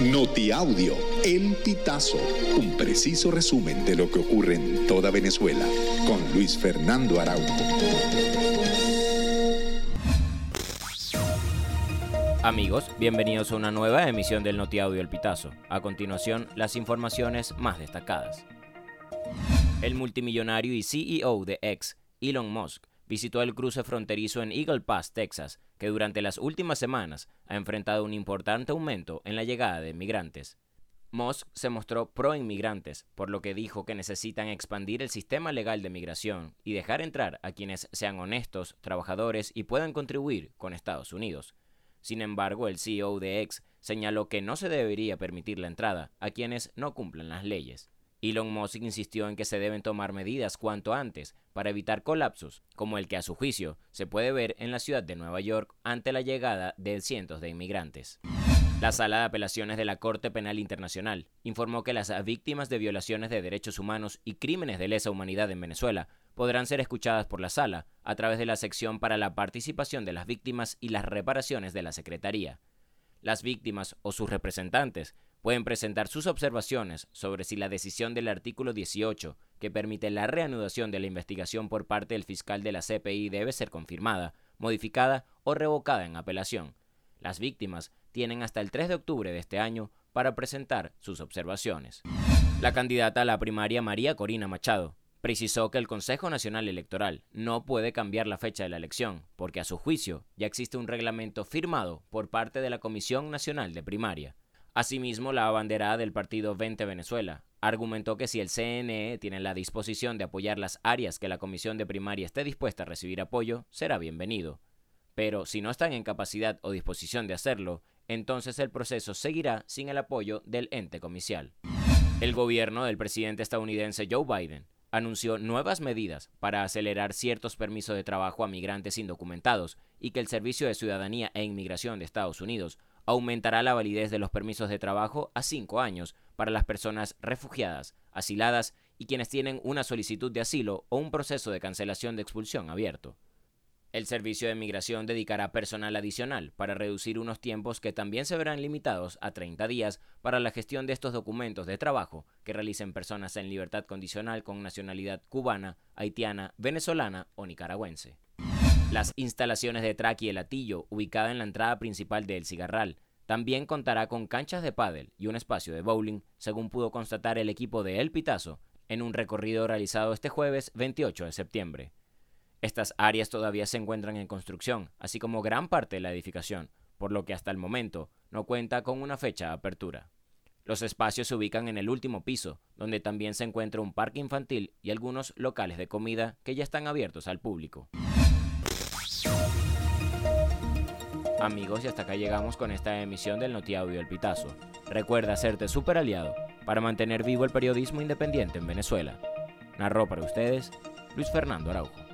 Notiaudio, El Pitazo, un preciso resumen de lo que ocurre en toda Venezuela, con Luis Fernando Araújo. Amigos, bienvenidos a una nueva emisión del Notiaudio El Pitazo. A continuación, las informaciones más destacadas. El multimillonario y CEO de X, Elon Musk, visitó el cruce fronterizo en Eagle Pass, Texas, que durante las últimas semanas ha enfrentado un importante aumento en la llegada de migrantes. Musk se mostró pro inmigrantes, por lo que dijo que necesitan expandir el sistema legal de migración y dejar entrar a quienes sean honestos, trabajadores y puedan contribuir con Estados Unidos. Sin embargo, el CEO de X señaló que no se debería permitir la entrada a quienes no cumplan las leyes. Elon Musk insistió en que se deben tomar medidas cuanto antes para evitar colapsos, como el que a su juicio se puede ver en la ciudad de Nueva York ante la llegada de cientos de inmigrantes. La Sala de Apelaciones de la Corte Penal Internacional informó que las víctimas de violaciones de derechos humanos y crímenes de lesa humanidad en Venezuela podrán ser escuchadas por la Sala a través de la sección para la participación de las víctimas y las reparaciones de la Secretaría. Las víctimas o sus representantes pueden presentar sus observaciones sobre si la decisión del artículo 18, que permite la reanudación de la investigación por parte del fiscal de la CPI, debe ser confirmada, modificada o revocada en apelación. Las víctimas tienen hasta el 3 de octubre de este año para presentar sus observaciones. La candidata a la primaria María Corina Machado precisó que el Consejo Nacional Electoral no puede cambiar la fecha de la elección, porque a su juicio ya existe un reglamento firmado por parte de la Comisión Nacional de Primaria. Asimismo, la abanderada del partido 20 Venezuela argumentó que si el CNE tiene la disposición de apoyar las áreas que la comisión de primaria esté dispuesta a recibir apoyo, será bienvenido. Pero si no están en capacidad o disposición de hacerlo, entonces el proceso seguirá sin el apoyo del ente comicial. El gobierno del presidente estadounidense Joe Biden anunció nuevas medidas para acelerar ciertos permisos de trabajo a migrantes indocumentados y que el Servicio de Ciudadanía e Inmigración de Estados Unidos aumentará la validez de los permisos de trabajo a cinco años para las personas refugiadas, asiladas y quienes tienen una solicitud de asilo o un proceso de cancelación de expulsión abierto. El Servicio de Migración dedicará personal adicional para reducir unos tiempos que también se verán limitados a 30 días para la gestión de estos documentos de trabajo que realicen personas en libertad condicional con nacionalidad cubana, haitiana, venezolana o nicaragüense. Las instalaciones de Traqui El Atillo, ubicada en la entrada principal de El Cigarral, también contará con canchas de pádel y un espacio de bowling, según pudo constatar el equipo de El Pitazo en un recorrido realizado este jueves 28 de septiembre. Estas áreas todavía se encuentran en construcción, así como gran parte de la edificación, por lo que hasta el momento no cuenta con una fecha de apertura. Los espacios se ubican en el último piso, donde también se encuentra un parque infantil y algunos locales de comida que ya están abiertos al público. Amigos, y hasta acá llegamos con esta emisión del Notiaudio El Pitazo. Recuerda hacerte super aliado para mantener vivo el periodismo independiente en Venezuela. Narró para ustedes Luis Fernando Araujo.